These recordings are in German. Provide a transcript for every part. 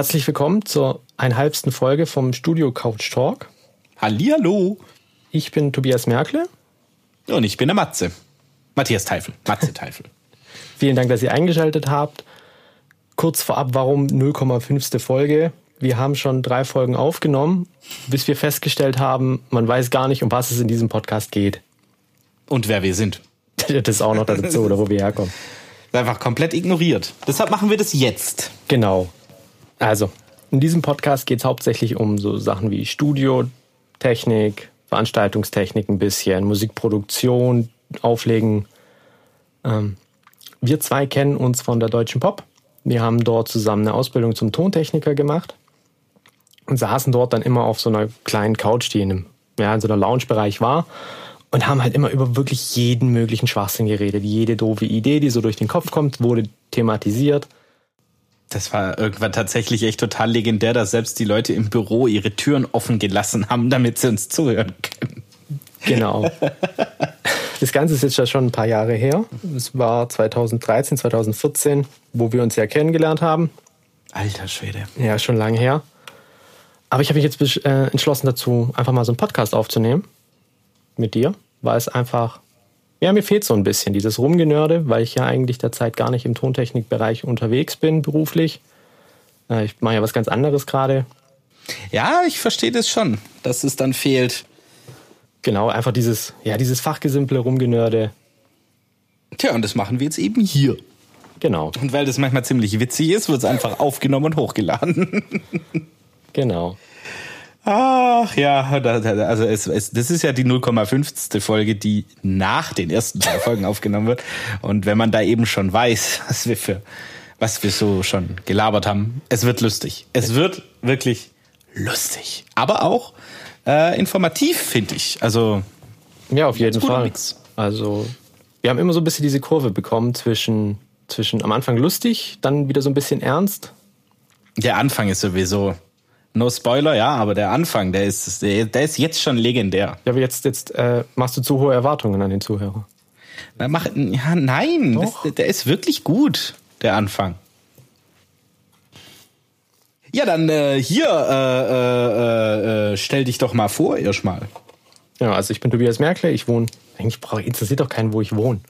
Herzlich willkommen zur einhalbsten Folge vom Studio Couch Talk. Hallihallo. Ich bin Tobias Merkle. Und ich bin der Matze. Matthias Teifel. Matze Teifel. Vielen Dank, dass ihr eingeschaltet habt. Kurz vorab, warum 0,5. Folge? Wir haben schon drei Folgen aufgenommen, bis wir festgestellt haben, man weiß gar nicht, um was es in diesem Podcast geht. Und wer wir sind. Das ist auch noch dazu, oder wo wir herkommen. Einfach komplett ignoriert. Deshalb machen wir das jetzt. Genau. Also, in diesem Podcast geht es hauptsächlich um so Sachen wie Studiotechnik, Veranstaltungstechnik ein bisschen, Musikproduktion, Auflegen. Ähm, wir zwei kennen uns von der Deutschen Pop. Wir haben dort zusammen eine Ausbildung zum Tontechniker gemacht und saßen dort dann immer auf so einer kleinen Couch, die in, einem, ja, in so einer Lounge-Bereich war und haben halt immer über wirklich jeden möglichen Schwachsinn geredet. Jede doofe Idee, die so durch den Kopf kommt, wurde thematisiert. Das war irgendwann tatsächlich echt total legendär, dass selbst die Leute im Büro ihre Türen offen gelassen haben, damit sie uns zuhören können. Genau. Das Ganze ist jetzt ja schon ein paar Jahre her. Es war 2013, 2014, wo wir uns ja kennengelernt haben. Alter Schwede. Ja, schon lange her. Aber ich habe mich jetzt äh, entschlossen dazu, einfach mal so einen Podcast aufzunehmen mit dir, weil es einfach, ja, mir fehlt so ein bisschen dieses Rumgenörde, weil ich ja eigentlich derzeit gar nicht im Tontechnikbereich unterwegs bin, beruflich. Äh, ich mache ja was ganz anderes gerade. Ja, ich verstehe das schon, dass es dann fehlt. Genau, einfach dieses, ja, dieses fachgesimple Rumgenörde. Tja, und das machen wir jetzt eben hier. Genau. Und weil das manchmal ziemlich witzig ist, wird es einfach aufgenommen und hochgeladen. genau. Ach ja, also es, es, das ist ja die 0,5. Folge, die nach den ersten zwei Folgen aufgenommen wird. Und wenn man da eben schon weiß, was wir für, was wir so schon gelabert haben, es wird lustig. Es wird wirklich lustig. Aber auch äh, informativ, finde ich. Also. Ja, auf jeden Fall. Also, wir haben immer so ein bisschen diese Kurve bekommen zwischen, zwischen am Anfang lustig, dann wieder so ein bisschen ernst. Der Anfang ist sowieso. No Spoiler, ja, aber der Anfang, der ist, der, der ist jetzt schon legendär. Ja, aber jetzt, jetzt äh, machst du zu hohe Erwartungen an den Zuhörer. Na, mach, ja, nein, das, der ist wirklich gut, der Anfang. Ja, dann äh, hier, äh, äh, äh, stell dich doch mal vor, erstmal. Ja, also ich bin Tobias Merkle, ich wohne, eigentlich brauche interessiert doch keinen, wo ich wohne.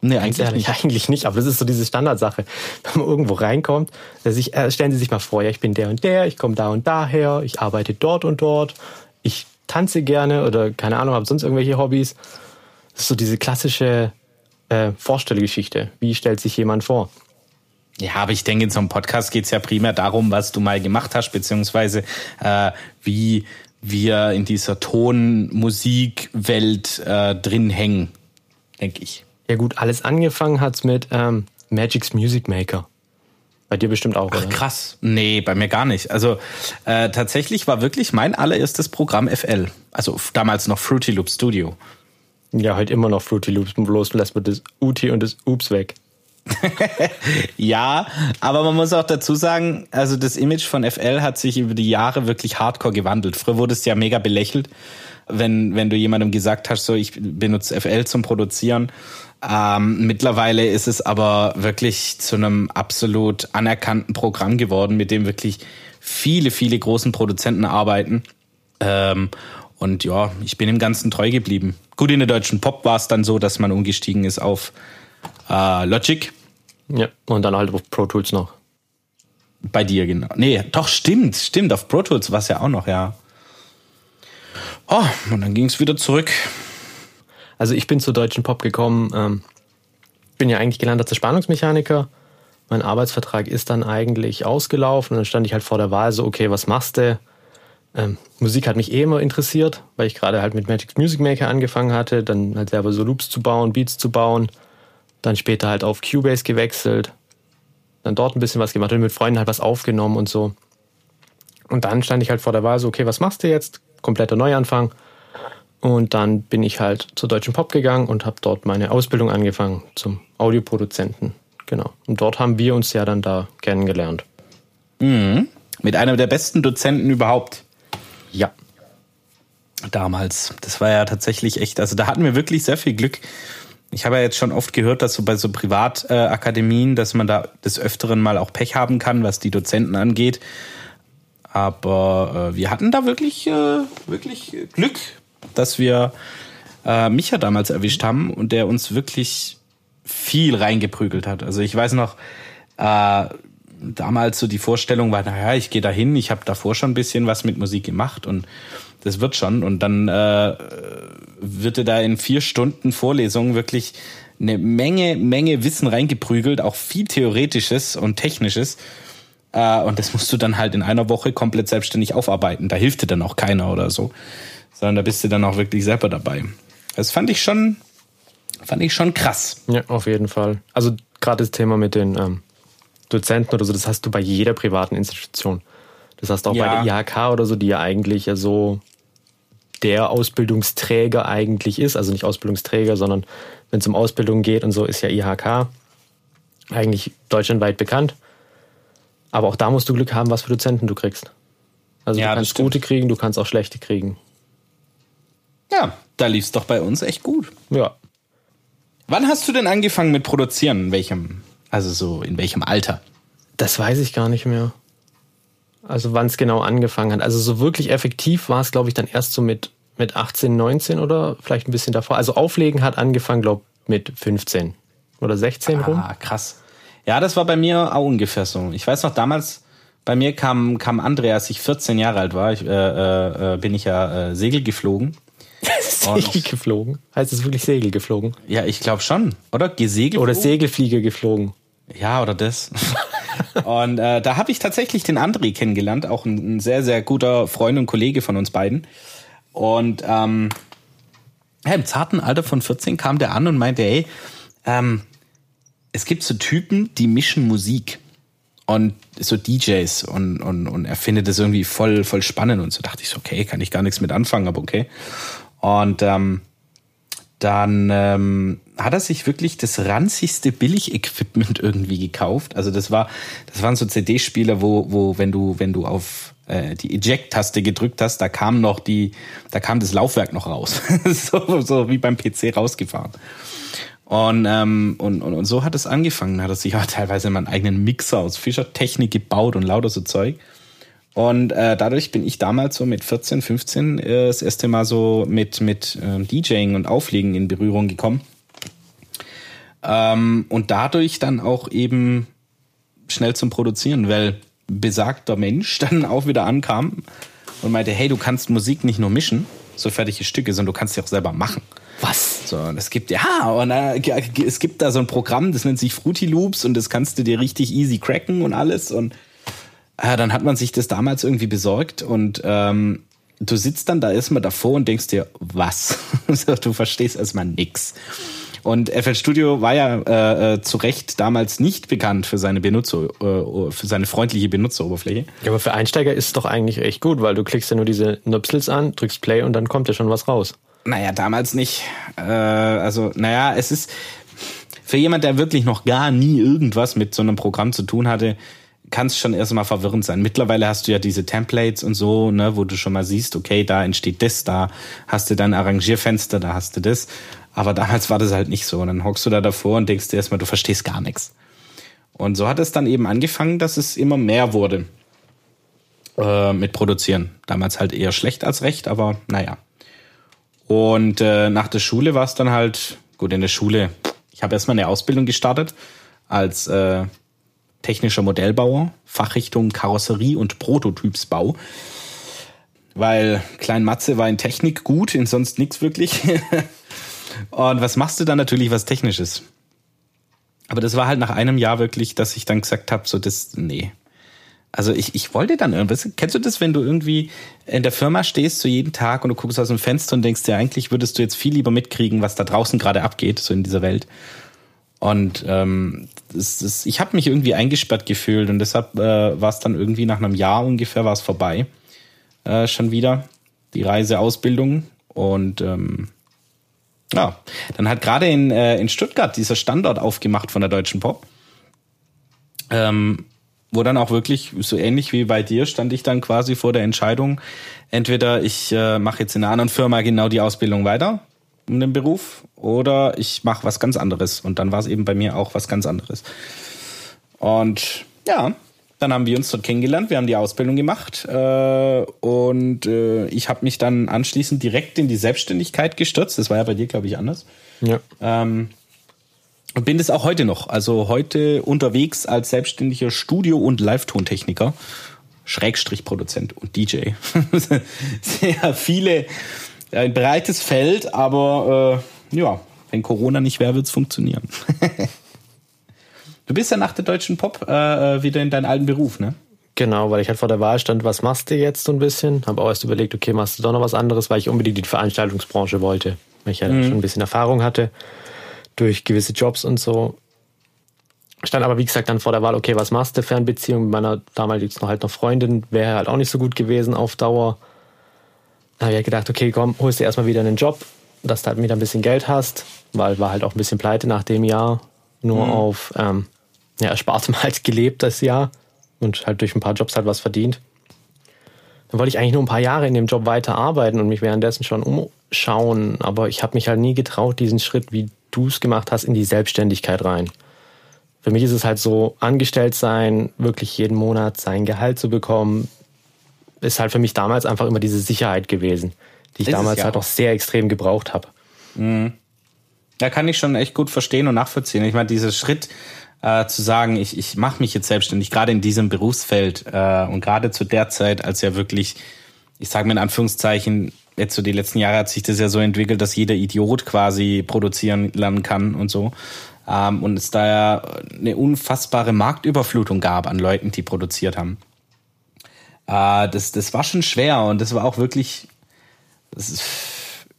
Nee, eigentlich ehrlich, nicht. eigentlich nicht, aber das ist so diese Standardsache. Wenn man irgendwo reinkommt, sich, äh, stellen Sie sich mal vor, ja, ich bin der und der, ich komme da und daher, ich arbeite dort und dort, ich tanze gerne oder keine Ahnung, habe sonst irgendwelche Hobbys. Das ist so diese klassische äh, Vorstellgeschichte. Wie stellt sich jemand vor? Ja, aber ich denke, in so einem Podcast geht es ja primär darum, was du mal gemacht hast, beziehungsweise äh, wie wir in dieser Tonmusikwelt äh, drin hängen, denke ich. Ja gut, alles angefangen hat's mit ähm, Magic's Music Maker. Bei dir bestimmt auch, Ach, oder? krass. Nee, bei mir gar nicht. Also äh, tatsächlich war wirklich mein allererstes Programm FL. Also damals noch Fruity Loop Studio. Ja, halt immer noch Fruity Loops, bloß lässt man das Uti und das Ups weg. ja, aber man muss auch dazu sagen, also das Image von FL hat sich über die Jahre wirklich hardcore gewandelt. Früher wurde es ja mega belächelt, wenn, wenn du jemandem gesagt hast, so ich benutze FL zum Produzieren. Ähm, mittlerweile ist es aber wirklich zu einem absolut anerkannten Programm geworden, mit dem wirklich viele, viele großen Produzenten arbeiten. Ähm, und ja, ich bin dem Ganzen treu geblieben. Gut, in der deutschen Pop war es dann so, dass man umgestiegen ist auf äh, Logic. Ja, und dann halt auf Pro Tools noch. Bei dir, genau. Nee, doch, stimmt, stimmt. Auf Pro Tools war es ja auch noch, ja. Oh, und dann ging es wieder zurück. Also ich bin zur deutschen Pop gekommen, ähm, bin ja eigentlich gelernter Zerspannungsmechaniker. Mein Arbeitsvertrag ist dann eigentlich ausgelaufen und dann stand ich halt vor der Wahl so, okay, was machst du? Ähm, Musik hat mich eh immer interessiert, weil ich gerade halt mit Magic Music Maker angefangen hatte, dann halt selber so Loops zu bauen, Beats zu bauen dann später halt auf Cubase gewechselt, dann dort ein bisschen was gemacht und mit Freunden halt was aufgenommen und so. Und dann stand ich halt vor der Wahl so, okay, was machst du jetzt? Kompletter Neuanfang. Und dann bin ich halt zur Deutschen Pop gegangen und habe dort meine Ausbildung angefangen zum Audioproduzenten. Genau. Und dort haben wir uns ja dann da kennengelernt. Mhm. Mit einem der besten Dozenten überhaupt. Ja. Damals. Das war ja tatsächlich echt, also da hatten wir wirklich sehr viel Glück ich habe ja jetzt schon oft gehört, dass so bei so Privatakademien, dass man da des Öfteren mal auch Pech haben kann, was die Dozenten angeht. Aber äh, wir hatten da wirklich, äh, wirklich Glück, dass wir äh, Micha damals erwischt haben und der uns wirklich viel reingeprügelt hat. Also ich weiß noch, äh, damals so die Vorstellung war, naja, ich gehe da hin, ich habe davor schon ein bisschen was mit Musik gemacht und das wird schon. Und dann äh, wird er da in vier Stunden Vorlesung wirklich eine Menge, Menge Wissen reingeprügelt, auch viel Theoretisches und Technisches. Äh, und das musst du dann halt in einer Woche komplett selbstständig aufarbeiten. Da hilft dir dann auch keiner oder so. Sondern da bist du dann auch wirklich selber dabei. Das fand ich schon, fand ich schon krass. Ja, auf jeden Fall. Also gerade das Thema mit den ähm, Dozenten oder so, das hast du bei jeder privaten Institution. Das hast du auch ja. bei der IHK oder so, die ja eigentlich ja so der Ausbildungsträger eigentlich ist. Also nicht Ausbildungsträger, sondern wenn es um Ausbildung geht und so, ist ja IHK eigentlich deutschlandweit bekannt. Aber auch da musst du Glück haben, was für Dozenten du kriegst. Also ja, du kannst gute kriegen, du kannst auch schlechte kriegen. Ja, da lief es doch bei uns echt gut. Ja. Wann hast du denn angefangen mit Produzieren? In welchem, also so in welchem Alter? Das weiß ich gar nicht mehr. Also wann es genau angefangen hat. Also so wirklich effektiv war es, glaube ich, dann erst so mit, mit 18, 19 oder vielleicht ein bisschen davor. Also Auflegen hat angefangen, glaube ich, mit 15 oder 16 rum. Ah, krass. Ja, das war bei mir auch ungefähr so. Ich weiß noch, damals bei mir kam, kam Andrea, als ich 14 Jahre alt war, ich, äh, äh, äh, bin ich ja äh, Segel geflogen. Segel geflogen? Heißt es wirklich Segel geflogen? Ja, ich glaube schon. Oder gesegelt? Oder Segelflieger geflogen. Ja, oder das. und äh, da habe ich tatsächlich den André kennengelernt, auch ein, ein, sehr, sehr guter Freund und Kollege von uns beiden. Und ähm, ja, im zarten Alter von 14 kam der an und meinte, ey, ähm, es gibt so Typen, die mischen Musik und so DJs und, und, und er findet das irgendwie voll, voll spannend und so dachte ich so, okay, kann ich gar nichts mit anfangen, aber okay. Und ähm, dann ähm, hat er sich wirklich das ranzigste Billig-Equipment irgendwie gekauft. Also das war, das waren so CD-Spieler, wo, wo, wenn du, wenn du auf äh, die Eject-Taste gedrückt hast, da kam noch die, da kam das Laufwerk noch raus. so, so wie beim PC rausgefahren. Und, ähm, und, und, und so hat es angefangen. Hat er sich auch teilweise mal einen eigenen Mixer aus Fischer-Technik gebaut und lauter so Zeug. Und äh, dadurch bin ich damals so mit 14, 15 äh, das erste Mal so mit, mit äh, DJing und Auflegen in Berührung gekommen. Ähm, und dadurch dann auch eben schnell zum Produzieren, weil besagter Mensch dann auch wieder ankam und meinte, hey, du kannst Musik nicht nur mischen, so fertige Stücke, sondern du kannst sie auch selber machen. Was? So, und es gibt, ja, und äh, es gibt da so ein Programm, das nennt sich Fruity Loops und das kannst du dir richtig easy cracken und alles. Und äh, dann hat man sich das damals irgendwie besorgt und ähm, du sitzt dann da erstmal davor und denkst dir, was? du verstehst erstmal nix. Und FL Studio war ja äh, äh, zu Recht damals nicht bekannt für seine Benutzer, äh, für seine freundliche Benutzeroberfläche. Ja, aber für Einsteiger ist es doch eigentlich echt gut, weil du klickst ja nur diese Nupsels an, drückst Play und dann kommt ja schon was raus. Naja, damals nicht. Äh, also, naja, es ist für jemand, der wirklich noch gar nie irgendwas mit so einem Programm zu tun hatte, kann es schon erstmal verwirrend sein. Mittlerweile hast du ja diese Templates und so, ne, wo du schon mal siehst, okay, da entsteht das, da hast du dein Arrangierfenster, da hast du das. Aber damals war das halt nicht so. Und dann hockst du da davor und denkst dir erstmal, du verstehst gar nichts. Und so hat es dann eben angefangen, dass es immer mehr wurde äh, mit Produzieren. Damals halt eher schlecht als recht, aber naja. Und äh, nach der Schule war es dann halt, gut, in der Schule, ich habe erstmal eine Ausbildung gestartet als äh, technischer Modellbauer, Fachrichtung Karosserie und Prototypsbau. Weil Klein Matze war in Technik gut, in sonst nichts wirklich. und was machst du dann natürlich was Technisches? Aber das war halt nach einem Jahr wirklich, dass ich dann gesagt habe, so das, nee, also ich, ich wollte dann irgendwas. Kennst du das, wenn du irgendwie in der Firma stehst, so jeden Tag und du guckst aus dem Fenster und denkst dir, eigentlich würdest du jetzt viel lieber mitkriegen, was da draußen gerade abgeht, so in dieser Welt. Und ähm, das, das, ich habe mich irgendwie eingesperrt gefühlt und deshalb äh, war es dann irgendwie nach einem Jahr ungefähr war es vorbei. Äh, schon wieder die Reiseausbildung und ähm, ja, dann hat gerade in, äh, in Stuttgart dieser Standort aufgemacht von der Deutschen Pop. Ähm, wo dann auch wirklich so ähnlich wie bei dir stand ich dann quasi vor der Entscheidung, entweder ich äh, mache jetzt in einer anderen Firma genau die Ausbildung weiter um den Beruf oder ich mache was ganz anderes. Und dann war es eben bei mir auch was ganz anderes. Und ja, dann haben wir uns dort kennengelernt, wir haben die Ausbildung gemacht äh, und äh, ich habe mich dann anschließend direkt in die Selbstständigkeit gestürzt. Das war ja bei dir, glaube ich, anders. Ja. Ähm, und bin das auch heute noch. Also heute unterwegs als selbstständiger Studio- und Live-Tontechniker, Schrägstrich-Produzent und DJ. Sehr viele, ein breites Feld, aber äh, ja, wenn Corona nicht wäre, wird's funktionieren. du bist ja nach der deutschen Pop äh, äh, wieder in deinen alten Beruf, ne? Genau, weil ich halt vor der Wahl stand, was machst du jetzt so ein bisschen? Habe auch erst überlegt, okay, machst du doch noch was anderes, weil ich unbedingt die Veranstaltungsbranche wollte, weil ich ja mhm. schon ein bisschen Erfahrung hatte durch gewisse Jobs und so. Stand aber, wie gesagt, dann vor der Wahl, okay, was machst du? Fernbeziehung mit meiner damals noch halt noch Freundin wäre halt auch nicht so gut gewesen auf Dauer. Da habe ich halt gedacht, okay, komm, holst dir erstmal wieder einen Job, dass du halt wieder ein bisschen Geld hast, weil war halt auch ein bisschen pleite nach dem Jahr. Nur mhm. auf ähm, ja, erspartem halt gelebt das Jahr und halt durch ein paar Jobs halt was verdient. Dann wollte ich eigentlich nur ein paar Jahre in dem Job weiterarbeiten und mich währenddessen schon umschauen, aber ich habe mich halt nie getraut, diesen Schritt, wie du es gemacht hast, in die Selbstständigkeit rein. Für mich ist es halt so, angestellt sein, wirklich jeden Monat sein Gehalt zu bekommen, ist halt für mich damals einfach immer diese Sicherheit gewesen, die ich ist damals ja halt auch sehr extrem gebraucht habe. Mhm. Da kann ich schon echt gut verstehen und nachvollziehen. Ich meine, dieser Schritt äh, zu sagen, ich, ich mache mich jetzt selbstständig, gerade in diesem Berufsfeld äh, und gerade zu der Zeit, als ja wirklich, ich sage mir in Anführungszeichen, jetzt so die letzten Jahre hat sich das ja so entwickelt, dass jeder Idiot quasi produzieren lernen kann und so. Ähm, und es da ja eine unfassbare Marktüberflutung gab an Leuten, die produziert haben. Äh, das, das war schon schwer und das war auch wirklich, ist,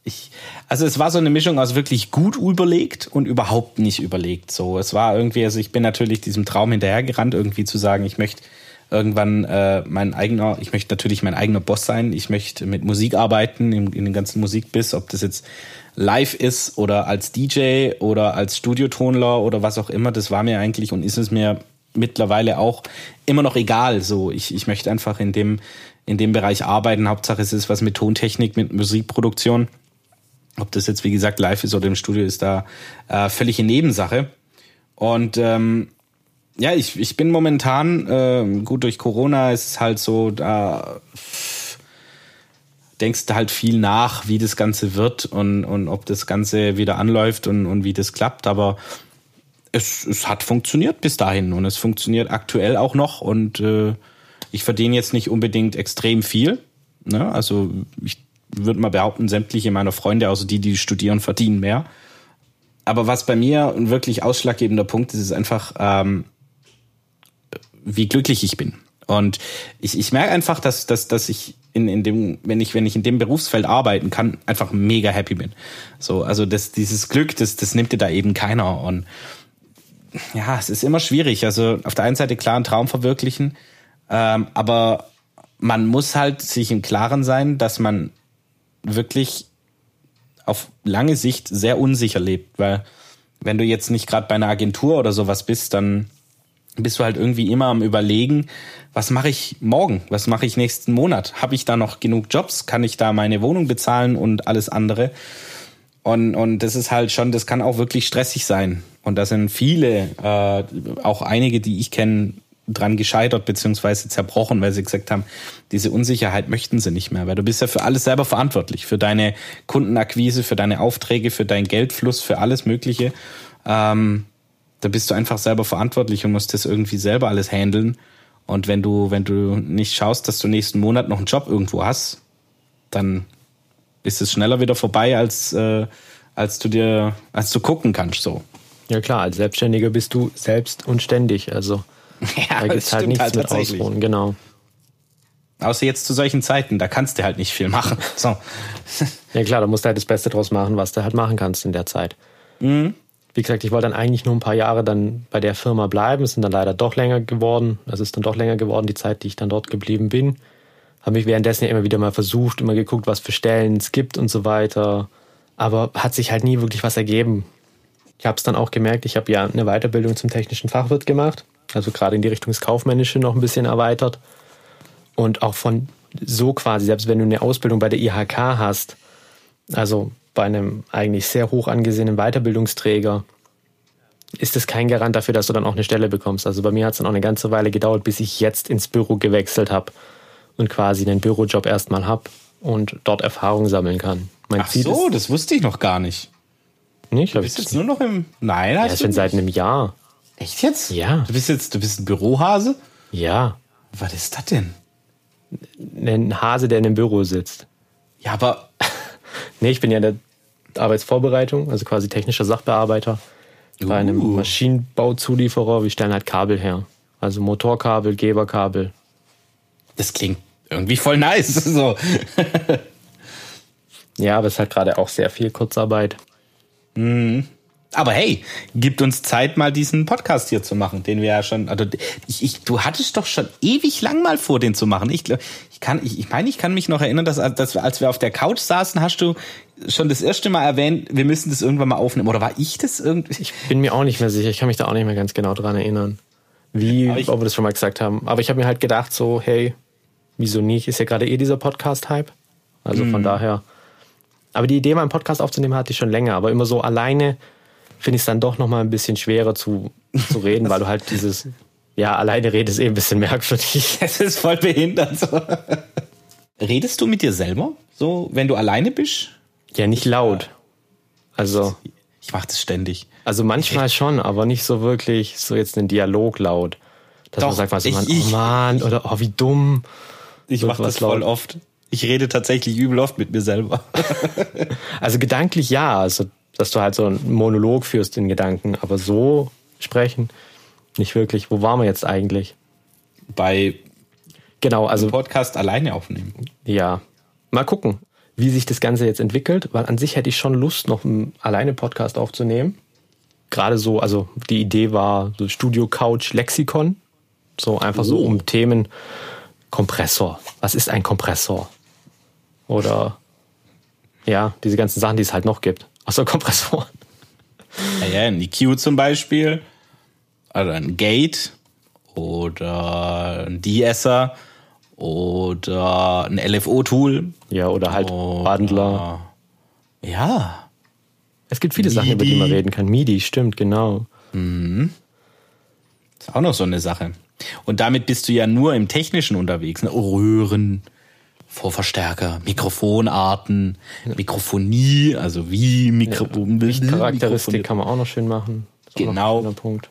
ich, also es war so eine Mischung aus wirklich gut überlegt und überhaupt nicht überlegt. So, es war irgendwie, also ich bin natürlich diesem Traum hinterhergerannt, irgendwie zu sagen, ich möchte irgendwann äh, mein eigener, ich möchte natürlich mein eigener Boss sein, ich möchte mit Musik arbeiten, in, in den ganzen Musikbiss, ob das jetzt live ist oder als DJ oder als Studiotonler oder was auch immer, das war mir eigentlich und ist es mir mittlerweile auch immer noch egal. So, ich, ich möchte einfach in dem, in dem Bereich arbeiten. Hauptsache es ist was mit Tontechnik, mit Musikproduktion. Ob das jetzt, wie gesagt, live ist oder im Studio, ist da äh, völlige Nebensache. Und ähm, ja, ich, ich bin momentan, äh, gut, durch Corona ist es halt so, da denkst du halt viel nach, wie das Ganze wird und, und ob das Ganze wieder anläuft und, und wie das klappt. Aber es, es hat funktioniert bis dahin und es funktioniert aktuell auch noch und äh, ich verdiene jetzt nicht unbedingt extrem viel. Ne? Also ich würde mal behaupten, sämtliche meiner Freunde, außer die, die studieren, verdienen mehr. Aber was bei mir ein wirklich ausschlaggebender Punkt ist, ist einfach, ähm, wie glücklich ich bin. Und ich, ich merke einfach, dass, dass, dass ich in, in dem, wenn ich, wenn ich in dem Berufsfeld arbeiten kann, einfach mega happy bin. So, also das, dieses Glück, das, das nimmt dir da eben keiner. Und ja, es ist immer schwierig. Also auf der einen Seite klar einen Traum verwirklichen, ähm, aber man muss halt sich im Klaren sein, dass man wirklich auf lange Sicht sehr unsicher lebt, weil wenn du jetzt nicht gerade bei einer Agentur oder sowas bist, dann bist du halt irgendwie immer am Überlegen, was mache ich morgen, was mache ich nächsten Monat? Habe ich da noch genug Jobs? Kann ich da meine Wohnung bezahlen und alles andere? Und, und das ist halt schon, das kann auch wirklich stressig sein. Und da sind viele, äh, auch einige, die ich kenne, dran gescheitert beziehungsweise zerbrochen, weil sie gesagt haben, diese Unsicherheit möchten sie nicht mehr, weil du bist ja für alles selber verantwortlich, für deine Kundenakquise, für deine Aufträge, für deinen Geldfluss, für alles Mögliche. Ähm, da bist du einfach selber verantwortlich und musst das irgendwie selber alles handeln. Und wenn du, wenn du nicht schaust, dass du nächsten Monat noch einen Job irgendwo hast, dann ist es schneller wieder vorbei, als, äh, als du dir, als du gucken kannst, so. Ja klar, als Selbstständiger bist du selbst und ständig. Also ja, da gibt es halt nichts halt mit Ausruhen, genau. Außer jetzt zu solchen Zeiten, da kannst du halt nicht viel machen. So. ja klar, da musst du halt das Beste draus machen, was du halt machen kannst in der Zeit. Mhm wie gesagt, ich wollte dann eigentlich nur ein paar Jahre dann bei der Firma bleiben. Es sind dann leider doch länger geworden. Es ist dann doch länger geworden, die Zeit, die ich dann dort geblieben bin. Habe mich währenddessen ja immer wieder mal versucht, immer geguckt, was für Stellen es gibt und so weiter. Aber hat sich halt nie wirklich was ergeben. Ich habe es dann auch gemerkt, ich habe ja eine Weiterbildung zum technischen Fachwirt gemacht. Also gerade in die Richtung des Kaufmännischen noch ein bisschen erweitert. Und auch von so quasi, selbst wenn du eine Ausbildung bei der IHK hast, also bei einem eigentlich sehr hoch angesehenen Weiterbildungsträger ist es kein Garant dafür, dass du dann auch eine Stelle bekommst. Also bei mir hat es dann auch eine ganze Weile gedauert, bis ich jetzt ins Büro gewechselt habe und quasi einen Bürojob erstmal habe und dort Erfahrung sammeln kann. Mein Ach Ziel so, ist, das wusste ich noch gar nicht. Nicht? Du bist jetzt nur noch im. Nein, hast ja, schon seit einem Jahr. Echt jetzt? Ja. Du bist jetzt, du bist ein Bürohase? Ja. Was ist das denn? Ein Hase, der in einem Büro sitzt. Ja, aber. nee, ich bin ja in der Arbeitsvorbereitung, also quasi technischer Sachbearbeiter uh. bei einem uh. Maschinenbauzulieferer. Wir stellen halt Kabel her. Also Motorkabel, Geberkabel. Das klingt irgendwie voll nice. So. ja, aber es ist halt gerade auch sehr viel Kurzarbeit. Mhm. Aber hey, gibt uns Zeit, mal diesen Podcast hier zu machen, den wir ja schon. Also ich, ich, du hattest doch schon ewig lang mal vor, den zu machen. Ich, ich kann, ich, ich meine, ich kann mich noch erinnern, dass, dass als wir auf der Couch saßen, hast du schon das erste Mal erwähnt, wir müssen das irgendwann mal aufnehmen. Oder war ich das irgendwie? Ich bin mir auch nicht mehr sicher. Ich kann mich da auch nicht mehr ganz genau dran erinnern, wie, ich, ob wir das schon mal gesagt haben. Aber ich habe mir halt gedacht, so, hey, wieso nicht? Ist ja gerade eh dieser Podcast-Hype. Also von mhm. daher. Aber die Idee, mal einen Podcast aufzunehmen, hatte ich schon länger. Aber immer so alleine finde ich es dann doch noch mal ein bisschen schwerer zu, zu reden, weil du halt dieses, ja, alleine redest eh ein bisschen merkwürdig. Es ist voll behindert. So. Redest du mit dir selber, so, wenn du alleine bist? Ja, nicht laut. Also. Ich mache das ständig. Also manchmal schon, aber nicht so wirklich so jetzt einen Dialog laut. Dass Doch, man sagt, was ich, man, oh Mann, oder oh, wie dumm. Ich mache das voll oft. Ich rede tatsächlich übel oft mit mir selber. also gedanklich ja, also dass du halt so einen Monolog führst in Gedanken, aber so sprechen nicht wirklich. Wo waren wir jetzt eigentlich? Bei genau, also Podcast alleine aufnehmen. Ja, mal gucken, wie sich das Ganze jetzt entwickelt, weil an sich hätte ich schon Lust, noch einen alleine Podcast aufzunehmen. Gerade so, also die Idee war so Studio Couch Lexikon, so einfach oh. so um Themen Kompressor. Was ist ein Kompressor? Oder ja, diese ganzen Sachen, die es halt noch gibt. Außer Kompressoren. Ja, ein EQ zum Beispiel. Also ein Gate oder ein De-Esser oder ein LFO-Tool. Ja, oder halt oder, Wandler. Ja. Es gibt viele MIDI. Sachen, über die man reden kann. MIDI, stimmt, genau. Mhm. Ist auch noch so eine Sache. Und damit bist du ja nur im Technischen unterwegs. Ne? Röhren, Vorverstärker, Mikrofonarten, Mikrofonie, also wie Mikro ja, Charakteristik kann man auch noch schön machen. Genau. Punkt.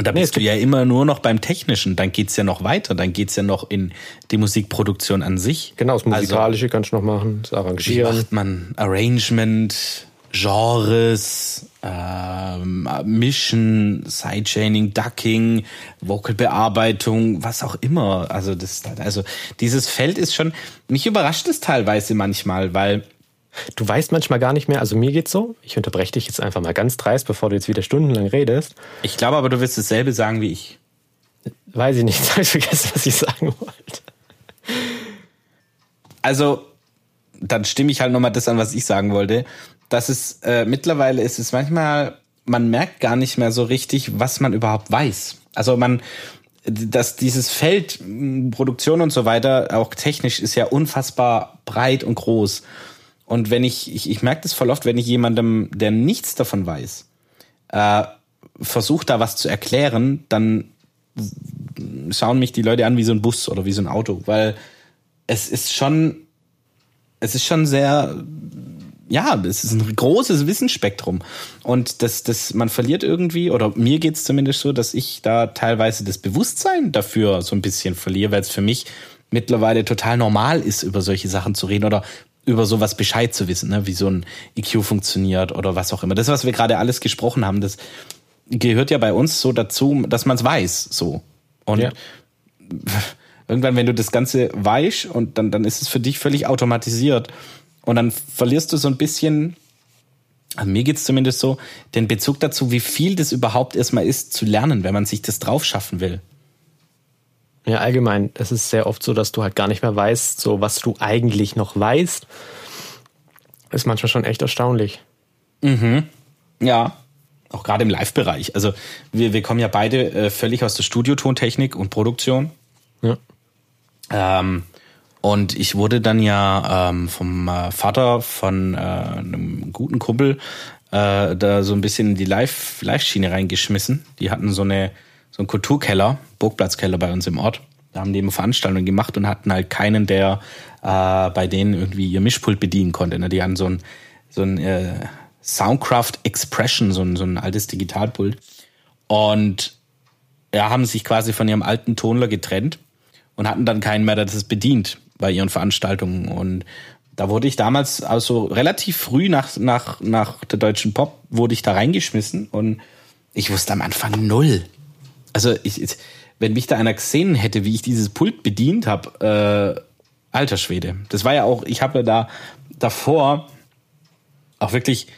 Und da nee, bist du ja immer nur noch beim Technischen, dann geht's ja noch weiter, dann geht's ja noch in die Musikproduktion an sich. Genau, das Musikalische also, kannst du noch machen, das Arrangieren. Wie macht man Arrangement, Genres, ähm, Mischen, Sidechaining, Ducking, Vocalbearbeitung, was auch immer. Also das, also dieses Feld ist schon, mich überrascht es teilweise manchmal, weil Du weißt manchmal gar nicht mehr, also mir geht's so, ich unterbreche dich jetzt einfach mal ganz dreist, bevor du jetzt wieder stundenlang redest. Ich glaube aber, du wirst dasselbe sagen wie ich. Weiß ich nicht, habe ich vergessen, was ich sagen wollte. Also, dann stimme ich halt nochmal das an, was ich sagen wollte dass es äh, mittlerweile ist es manchmal, man merkt gar nicht mehr so richtig, was man überhaupt weiß. Also man, dass dieses Feld Produktion und so weiter, auch technisch, ist ja unfassbar breit und groß. Und wenn ich, ich, ich merke das voll oft, wenn ich jemandem, der nichts davon weiß, äh, versucht da was zu erklären, dann schauen mich die Leute an wie so ein Bus oder wie so ein Auto, weil es ist schon, es ist schon sehr ja, es ist ein großes Wissensspektrum. Und das, das, man verliert irgendwie, oder mir geht's zumindest so, dass ich da teilweise das Bewusstsein dafür so ein bisschen verliere, weil es für mich mittlerweile total normal ist, über solche Sachen zu reden oder über sowas Bescheid zu wissen, ne? wie so ein EQ funktioniert oder was auch immer. Das, was wir gerade alles gesprochen haben, das gehört ja bei uns so dazu, dass man es weiß, so. Und ja. irgendwann, wenn du das Ganze weißt und dann, dann ist es für dich völlig automatisiert. Und dann verlierst du so ein bisschen, also mir geht's zumindest so, den Bezug dazu, wie viel das überhaupt erstmal ist zu lernen, wenn man sich das drauf schaffen will. Ja, allgemein, es ist sehr oft so, dass du halt gar nicht mehr weißt, so was du eigentlich noch weißt. Ist manchmal schon echt erstaunlich. Mhm. Ja, auch gerade im Live-Bereich. Also wir, wir kommen ja beide äh, völlig aus der Studiotontechnik und Produktion. Ja. Ähm, Und ich wurde dann ja ähm, vom äh, Vater von äh, einem guten Kumpel äh, da so ein bisschen in die Live-Live-Schiene reingeschmissen. Die hatten so eine so einen Kulturkeller, Burgplatzkeller bei uns im Ort. Da haben die immer Veranstaltungen gemacht und hatten halt keinen, der äh, bei denen irgendwie ihr Mischpult bedienen konnte. Ne? Die hatten so ein, so ein äh, Soundcraft Expression, so ein, so ein altes Digitalpult. Und ja, haben sich quasi von ihrem alten Tonler getrennt und hatten dann keinen mehr, der das bedient bei ihren Veranstaltungen. Und da wurde ich damals, also relativ früh nach, nach, nach der deutschen Pop, wurde ich da reingeschmissen und ich wusste am Anfang null. Also ich, wenn mich da einer gesehen hätte, wie ich dieses Pult bedient habe, äh, alter Schwede. Das war ja auch, ich habe ja da davor auch wirklich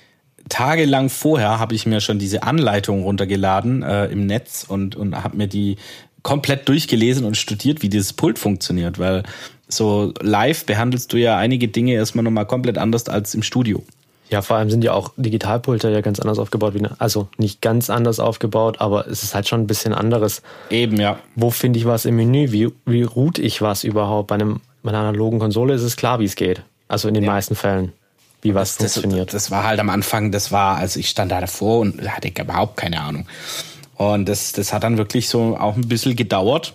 tagelang vorher habe ich mir schon diese Anleitung runtergeladen äh, im Netz und, und habe mir die komplett durchgelesen und studiert, wie dieses Pult funktioniert, weil so live behandelst du ja einige Dinge erstmal nochmal komplett anders als im Studio. Ja, vor allem sind ja auch Digitalpulte ja ganz anders aufgebaut, wie, also nicht ganz anders aufgebaut, aber es ist halt schon ein bisschen anderes. Eben, ja. Wo finde ich was im Menü? Wie, wie route ich was überhaupt? Bei, einem, bei einer analogen Konsole ist es klar, wie es geht. Also in den ja. meisten Fällen wie was das, funktioniert. Das, das, war halt am Anfang, das war, also ich stand da davor und hatte überhaupt keine Ahnung. Und das, das hat dann wirklich so auch ein bisschen gedauert.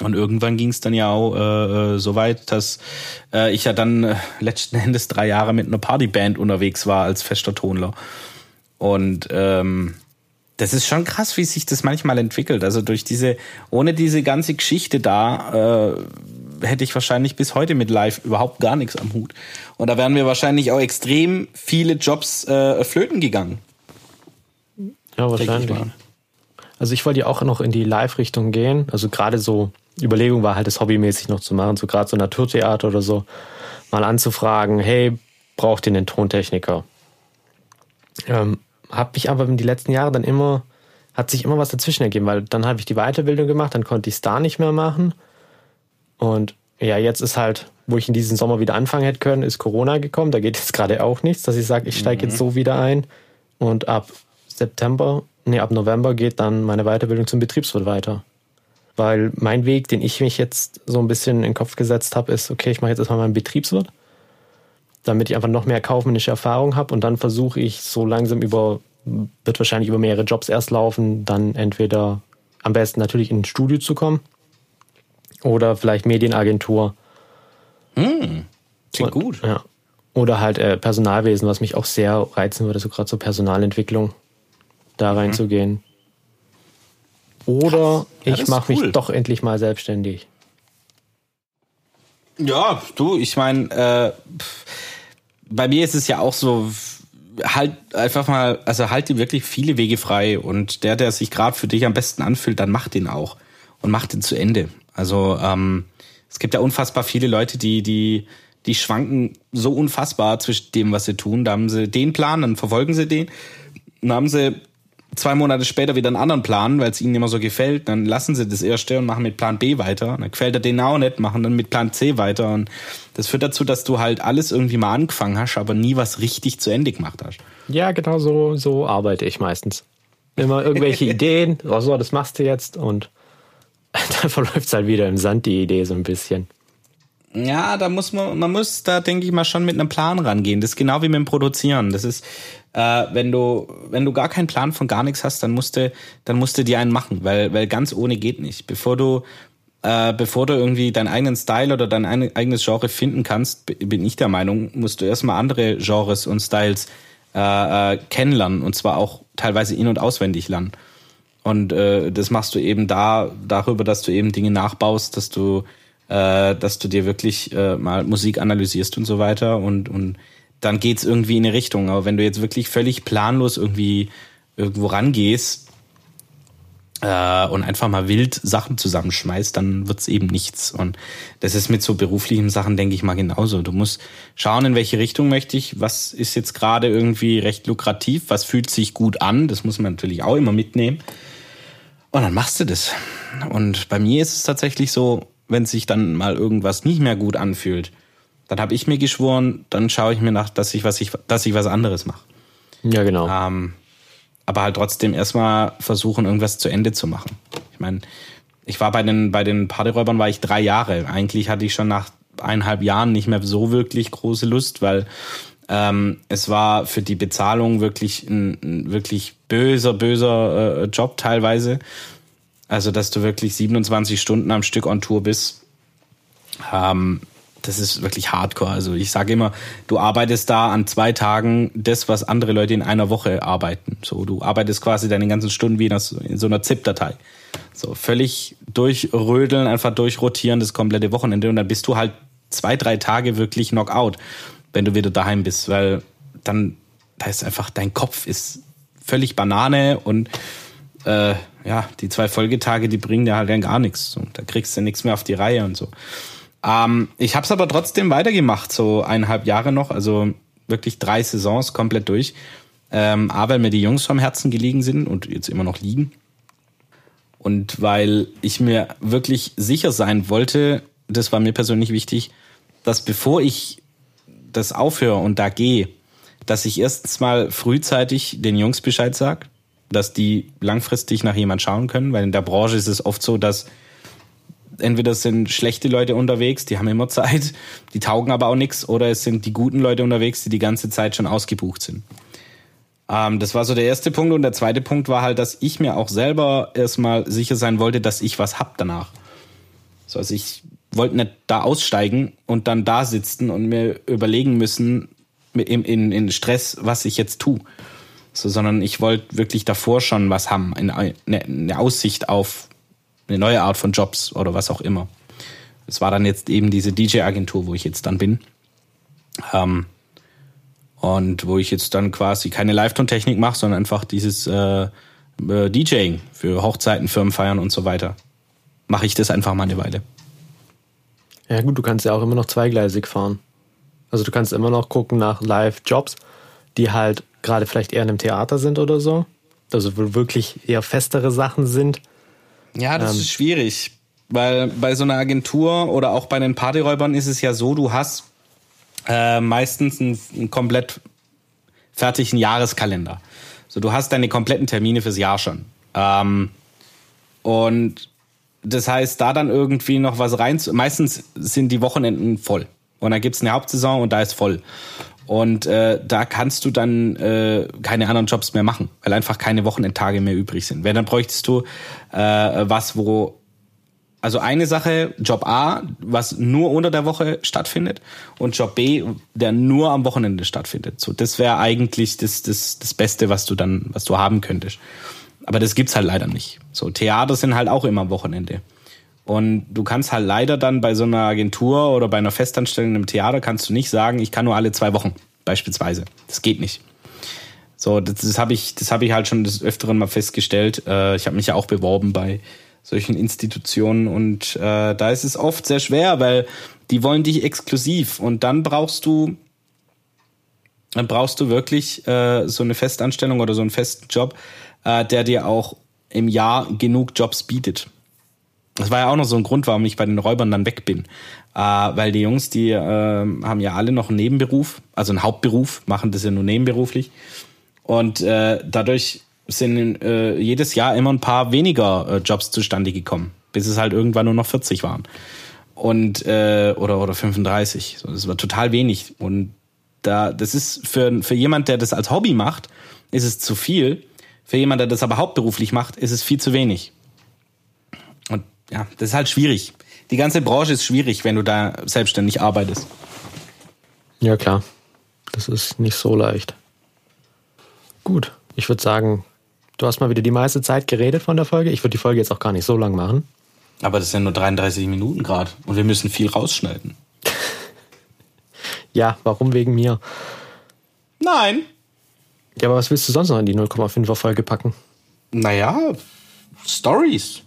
Und irgendwann ging es dann ja auch äh, äh, so weit, dass äh, ich ja dann äh, letzten Endes drei Jahre mit einer Partyband unterwegs war als fester Tonler. Und ähm, das ist schon krass, wie sich das manchmal entwickelt. Also durch diese, ohne diese ganze Geschichte da, äh, hätte ich wahrscheinlich bis heute mit Live überhaupt gar nichts am Hut. Und da wären mir wahrscheinlich auch extrem viele Jobs äh, flöten gegangen. Ja, wahrscheinlich. Also ich wollte ja auch noch in die Live-Richtung gehen. Also gerade so, Überlegung war halt, das hobbymäßig noch zu machen, so gerade so Naturtheater oder so, mal anzufragen, hey, braucht ihr einen Tontechniker? Ähm, hab mich aber in die letzten Jahre dann immer, hat sich immer was dazwischen ergeben, weil dann habe ich die Weiterbildung gemacht, dann konnte ich es da nicht mehr machen. Und ja, jetzt ist halt, wo ich in diesem Sommer wieder anfangen hätte können, ist Corona gekommen. Da geht jetzt gerade auch nichts, dass ich sage, ich steige mhm. jetzt so wieder ein. Und ab September, nee, ab November geht dann meine Weiterbildung zum Betriebswirt weiter. Weil mein Weg, den ich mich jetzt so ein bisschen in den Kopf gesetzt habe, ist, okay, ich mache jetzt erstmal meinen Betriebswirt, damit ich einfach noch mehr kaufmännische Erfahrung habe und dann versuche ich so langsam über, wird wahrscheinlich über mehrere Jobs erst laufen, dann entweder am besten natürlich in ein Studio zu kommen oder vielleicht Medienagentur. Hm, klingt Und, gut. Ja. Oder halt äh, Personalwesen, was mich auch sehr reizen würde, so gerade zur Personalentwicklung da mhm. reinzugehen. Oder ja, ich mache cool. mich doch endlich mal selbstständig. Ja, du, ich meine, äh, bei mir ist es ja auch so, halt einfach mal, also halt dir wirklich viele Wege frei und der, der sich gerade für dich am besten anfühlt, dann mach den auch und mach den zu Ende. Also ähm, es gibt ja unfassbar viele Leute, die, die, die schwanken so unfassbar zwischen dem, was sie tun. Da haben sie den Plan, dann verfolgen sie den. Dann haben sie zwei Monate später wieder einen anderen Plan, weil es ihnen immer so gefällt. Dann lassen sie das erste und machen mit Plan B weiter. Dann gefällt er denen auch nicht, machen dann mit Plan C weiter. Und das führt dazu, dass du halt alles irgendwie mal angefangen hast, aber nie was richtig zu Ende gemacht hast. Ja, genau so, so arbeite ich meistens. Immer irgendwelche Ideen, oh so, das machst du jetzt und dann verläuft es halt wieder im Sand, die Idee so ein bisschen. Ja, da muss man, man muss da, denke ich mal, schon mit einem Plan rangehen. Das ist genau wie mit dem Produzieren. Das ist, äh, wenn du, wenn du gar keinen Plan von gar nichts hast, dann musst du, dann musst du dir einen machen, weil, weil ganz ohne geht nicht. Bevor du, äh, bevor du irgendwie deinen eigenen Style oder dein eigenes Genre finden kannst, bin ich der Meinung, musst du erstmal andere Genres und Styles äh, äh, kennenlernen und zwar auch teilweise in- und auswendig lernen. Und äh, das machst du eben da darüber, dass du eben Dinge nachbaust, dass du, äh, dass du dir wirklich äh, mal Musik analysierst und so weiter und, und dann geht's irgendwie in eine Richtung. Aber wenn du jetzt wirklich völlig planlos irgendwie irgendwo rangehst äh, und einfach mal wild Sachen zusammenschmeißt, dann wird's eben nichts. Und das ist mit so beruflichen Sachen, denke ich mal, genauso. Du musst schauen, in welche Richtung möchte ich, was ist jetzt gerade irgendwie recht lukrativ, was fühlt sich gut an, das muss man natürlich auch immer mitnehmen. Und dann machst du das. Und bei mir ist es tatsächlich so, wenn sich dann mal irgendwas nicht mehr gut anfühlt, dann habe ich mir geschworen, dann schaue ich mir nach, dass ich was ich, dass ich was anderes mache. Ja, genau. Ähm, aber halt trotzdem erstmal versuchen, irgendwas zu Ende zu machen. Ich meine, ich war bei den, bei den Partyräubern war ich drei Jahre. Eigentlich hatte ich schon nach eineinhalb Jahren nicht mehr so wirklich große Lust, weil ähm, es war für die Bezahlung wirklich ein, ein wirklich böser, böser äh, Job teilweise. Also, dass du wirklich 27 Stunden am Stück on Tour bist. Ähm, das ist wirklich hardcore. Also ich sage immer, du arbeitest da an zwei Tagen das, was andere Leute in einer Woche arbeiten. So, du arbeitest quasi deine ganzen Stunden wie in so einer ZIP-Datei. So, völlig durchrödeln, einfach durchrotieren das komplette Wochenende und dann bist du halt zwei, drei Tage wirklich Knockout, wenn du wieder daheim bist, weil dann, da ist einfach, dein Kopf ist völlig Banane und äh, ja, die zwei Folgetage, die bringen dir halt dann gar nichts. So, da kriegst du nichts mehr auf die Reihe und so. Ähm, ich habe es aber trotzdem weitergemacht, so eineinhalb Jahre noch, also wirklich drei Saisons komplett durch. Ähm, A, weil mir die Jungs vom Herzen gelegen sind und jetzt immer noch liegen. Und weil ich mir wirklich sicher sein wollte, das war mir persönlich wichtig, dass bevor ich das aufhöre und da gehe, dass ich erstens mal frühzeitig den Jungs Bescheid sage, dass die langfristig nach jemand schauen können, weil in der Branche ist es oft so, dass entweder sind schlechte Leute unterwegs, die haben immer Zeit, die taugen aber auch nichts, oder es sind die guten Leute unterwegs, die die ganze Zeit schon ausgebucht sind. Ähm, das war so der erste Punkt. Und der zweite Punkt war halt, dass ich mir auch selber erstmal sicher sein wollte, dass ich was hab danach. So, also ich wollte nicht da aussteigen und dann da sitzen und mir überlegen müssen, in, in, in Stress, was ich jetzt tue. So, sondern ich wollte wirklich davor schon was haben, eine, eine Aussicht auf eine neue Art von Jobs oder was auch immer. Es war dann jetzt eben diese DJ-Agentur, wo ich jetzt dann bin. Ähm, und wo ich jetzt dann quasi keine Live-Ton-Technik mache, sondern einfach dieses äh, äh, DJing für Hochzeiten, Firmenfeiern und so weiter. Mache ich das einfach mal eine Weile. Ja gut, du kannst ja auch immer noch zweigleisig fahren. Also du kannst immer noch gucken nach Live-Jobs, die halt gerade vielleicht eher in einem Theater sind oder so. Also wo wirklich eher festere Sachen sind. Ja, das ähm, ist schwierig. Weil bei so einer Agentur oder auch bei den Partyräubern ist es ja so, du hast äh, meistens einen, einen komplett fertigen Jahreskalender. So, du hast deine kompletten Termine fürs Jahr schon. Ähm, und das heißt, da dann irgendwie noch was rein. Meistens sind die Wochenenden voll. Und dann gibt's eine Hauptsaison und da ist voll. Und äh, da kannst du dann äh, keine anderen Jobs mehr machen, weil einfach keine Wochenendtage mehr übrig sind. Wenn dann bräuchtest du äh, was, wo also eine Sache, Job A, was nur unter der Woche stattfindet und Job B, der nur am Wochenende stattfindet. So, das wäre eigentlich das, das, das Beste, was du dann, was du haben könntest. Aber das gibt's halt leider nicht. So, Theater sind halt auch immer am Wochenende. Und du kannst halt leider dann bei so einer Agentur oder bei einer Festanstellung im Theater kannst du nicht sagen, ich kann nur alle zwei Wochen, beispielsweise. Das geht nicht. So, das, das habe ich, das ich halt schon des Öfteren mal festgestellt. Äh, ich habe mich ja auch beworben bei solchen Institutionen. Und äh, da ist es oft sehr schwer, weil die wollen dich exklusiv. Und dann brauchst du, dann brauchst du wirklich äh, so eine Festanstellung oder so einen festen Job, äh, der dir auch im Jahr genug Jobs bietet. Das war ja auch noch so ein Grund, warum ich bei den Räubern dann weg bin. Äh, weil die Jungs, die äh, haben ja alle noch einen Nebenberuf, also einen Hauptberuf, machen das ja nur nebenberuflich. Und äh, dadurch sind äh, jedes Jahr immer ein paar weniger äh, Jobs zustande gekommen, bis es halt irgendwann nur noch 40 waren. Und äh, oder oder 35. So, das war total wenig. Und da, das ist für, für jemand, der das als Hobby macht, ist es zu viel. Für jemand, der das aber hauptberuflich macht, ist es viel zu wenig. Ja, das ist halt schwierig. Die ganze Branche ist schwierig, wenn du da selbstständig arbeitest. Ja, klar. Das ist nicht so leicht. Gut, ich würde sagen, Du hast mal wieder die meiste Zeit geredet von der Folge. Ich würde die Folge jetzt auch gar nicht so lang machen. Aber das sind nur 33 Minuten gerade und wir müssen viel rausschneiden. ja, warum wegen mir? Nein. Ja, aber was willst du sonst noch in die 0,5er Folge packen? Naja, Stories.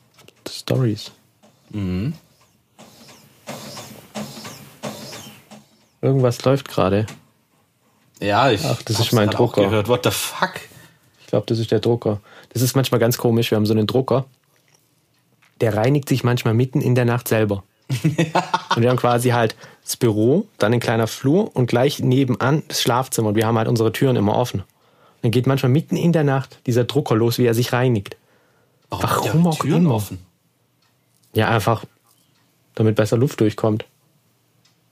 Stories. Mhm. Irgendwas läuft gerade. Ja, ich Ach, das ist mein Drucker. Gehört. What the fuck? glaube, das ist der Drucker. Das ist manchmal ganz komisch. Wir haben so einen Drucker, der reinigt sich manchmal mitten in der Nacht selber. und wir haben quasi halt das Büro, dann ein kleiner Flur und gleich nebenan das Schlafzimmer. Und wir haben halt unsere Türen immer offen. Und dann geht manchmal mitten in der Nacht dieser Drucker los, wie er sich reinigt. Warum, Warum auch Türen immer. offen? Ja, einfach, damit besser Luft durchkommt.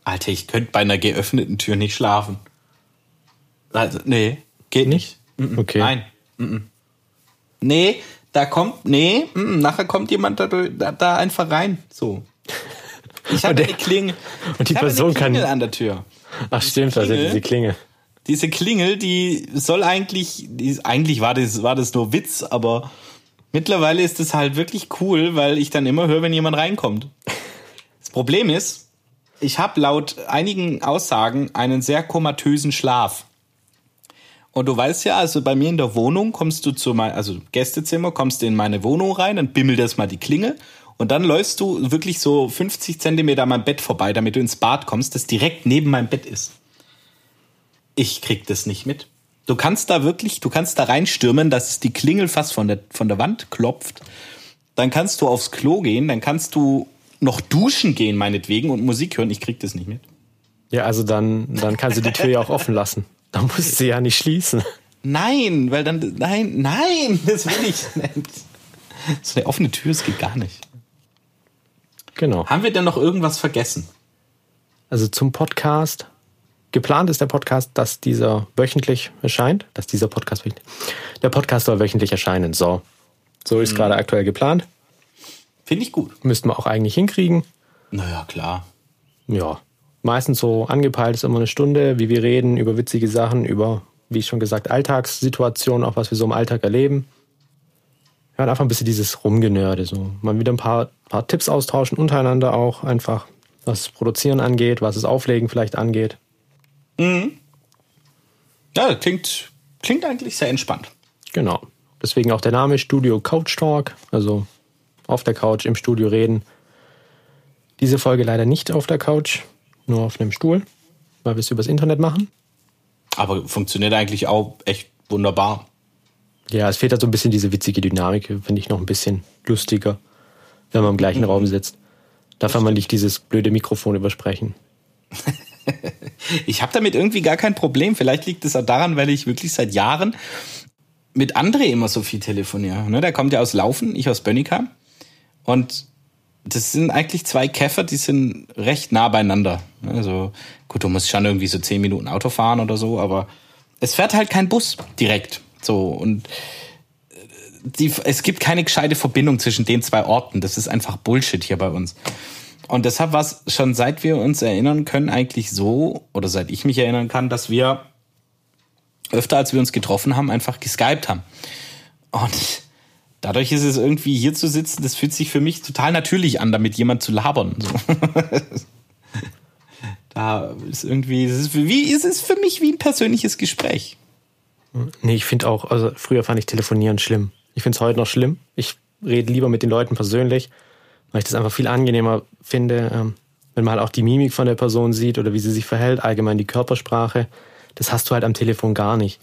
Alter, ich könnte bei einer geöffneten Tür nicht schlafen. Also, nee, geht nicht. nicht? Okay. Nein. Nee, da kommt, nee, nachher kommt jemand da, da, da einfach rein. So. Ich habe eine Klingel. Und die Person eine Klingel kann. an der Tür. Ach stimmt, also Klingel. diese Klinge. Diese Klingel, die soll eigentlich, die, eigentlich war das, war das nur Witz, aber mittlerweile ist es halt wirklich cool, weil ich dann immer höre, wenn jemand reinkommt. Das Problem ist, ich habe laut einigen Aussagen einen sehr komatösen Schlaf. Und du weißt ja, also bei mir in der Wohnung kommst du zu mein, also Gästezimmer, kommst du in meine Wohnung rein, dann bimmelt erstmal die Klingel und dann läufst du wirklich so 50 Zentimeter an meinem Bett vorbei, damit du ins Bad kommst, das direkt neben meinem Bett ist. Ich krieg das nicht mit. Du kannst da wirklich, du kannst da reinstürmen, dass die Klingel fast von der, von der Wand klopft. Dann kannst du aufs Klo gehen, dann kannst du noch duschen gehen, meinetwegen, und Musik hören. Ich krieg das nicht mit. Ja, also dann, dann kannst du die Tür ja auch offen lassen. Da musst du ja nicht schließen. Nein, weil dann, nein, nein, das will ich nicht. So eine offene Tür, das geht gar nicht. Genau. Haben wir denn noch irgendwas vergessen? Also zum Podcast. Geplant ist der Podcast, dass dieser wöchentlich erscheint. Dass dieser Podcast wöchentlich. Der Podcast soll wöchentlich erscheinen. So. So ist gerade aktuell geplant. Finde ich gut. Müssten wir auch eigentlich hinkriegen. Naja, klar. Ja. Meistens so angepeilt ist immer eine Stunde, wie wir reden über witzige Sachen, über, wie schon gesagt, Alltagssituationen, auch was wir so im Alltag erleben. Ja, einfach ein bisschen dieses Rumgenörde. So. Mal wieder ein paar, paar Tipps austauschen untereinander auch einfach, was das Produzieren angeht, was das Auflegen vielleicht angeht. Ja, klingt, klingt eigentlich sehr entspannt. Genau. Deswegen auch der Name Studio Couch Talk, also auf der Couch im Studio reden. Diese Folge leider nicht auf der Couch, nur auf einem Stuhl, weil wir es übers Internet machen. Aber funktioniert eigentlich auch echt wunderbar. Ja, es fehlt halt so ein bisschen diese witzige Dynamik, finde ich noch ein bisschen lustiger, wenn man im gleichen Raum sitzt. Darf man nicht dieses blöde Mikrofon übersprechen. Ich habe damit irgendwie gar kein Problem. Vielleicht liegt es auch daran, weil ich wirklich seit Jahren mit André immer so viel telefoniere. Ne, der kommt ja aus Laufen, ich aus Bönnica. Und das sind eigentlich zwei Käfer, die sind recht nah beieinander. Also gut, du musst schon irgendwie so zehn Minuten Auto fahren oder so, aber es fährt halt kein Bus direkt. So und die, es gibt keine gescheite Verbindung zwischen den zwei Orten. Das ist einfach Bullshit hier bei uns. Und deshalb war es schon seit wir uns erinnern können eigentlich so, oder seit ich mich erinnern kann, dass wir öfter als wir uns getroffen haben, einfach geskypt haben. Und dadurch ist es irgendwie hier zu sitzen, das fühlt sich für mich total natürlich an, damit jemand zu labern. So. da ist irgendwie, es ist, wie, es ist für mich wie ein persönliches Gespräch. Nee, ich finde auch, also früher fand ich Telefonieren schlimm. Ich finde es heute noch schlimm. Ich rede lieber mit den Leuten persönlich, weil ich das einfach viel angenehmer finde, ähm, wenn man halt auch die Mimik von der Person sieht oder wie sie sich verhält, allgemein die Körpersprache. Das hast du halt am Telefon gar nicht.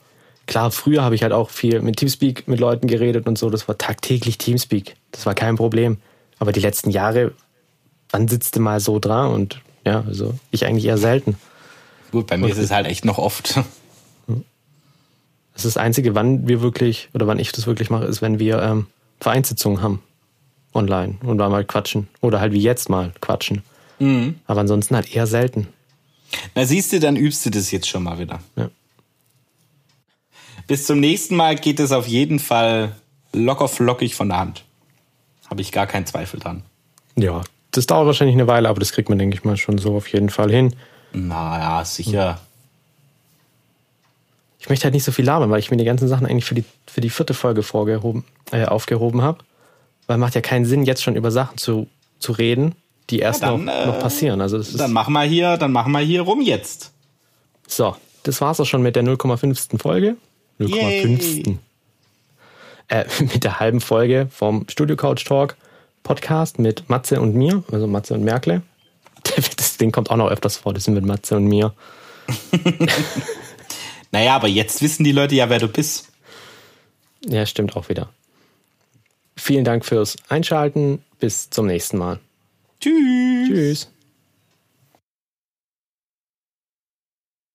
Klar, früher habe ich halt auch viel mit Teamspeak mit Leuten geredet und so. Das war tagtäglich Teamspeak. Das war kein Problem. Aber die letzten Jahre, wann sitzt du mal so dran? Und ja, also ich eigentlich eher selten. Gut, bei mir ist es halt echt noch oft. Das ist das Einzige, wann wir wirklich, oder wann ich das wirklich mache, ist, wenn wir ähm, Vereinssitzungen haben. Online. Und da mal quatschen. Oder halt wie jetzt mal quatschen. Aber ansonsten halt eher selten. Na siehst du, dann übst du das jetzt schon mal wieder. Ja. Bis zum nächsten Mal geht es auf jeden Fall locker flockig von der Hand. Habe ich gar keinen Zweifel dran. Ja, das dauert wahrscheinlich eine Weile, aber das kriegt man, denke ich mal, schon so auf jeden Fall hin. Naja, sicher. Ich möchte halt nicht so viel labern, weil ich mir die ganzen Sachen eigentlich für die, für die vierte Folge vorgehoben, äh, aufgehoben habe. Weil macht ja keinen Sinn, jetzt schon über Sachen zu, zu reden, die erst Ja, dann, noch, äh, noch passieren. Also das ist, Dann machen wir hier, dann machen wir hier rum jetzt. so, das war's auch schon mit der 0,5. Folge. 0,5. Äh, mit der halben Folge vom Studio Couch Talk Podcast mit Matze und mir, also Matze und Merkle. Das Ding kommt auch noch öfters vor, das sind mit Matze und mir. Naja, aber jetzt wissen die Leute ja, wer du bist. Ja, stimmt auch wieder. Vielen Dank fürs Einschalten. Bis zum nächsten Mal. Tschüss. Tschüss.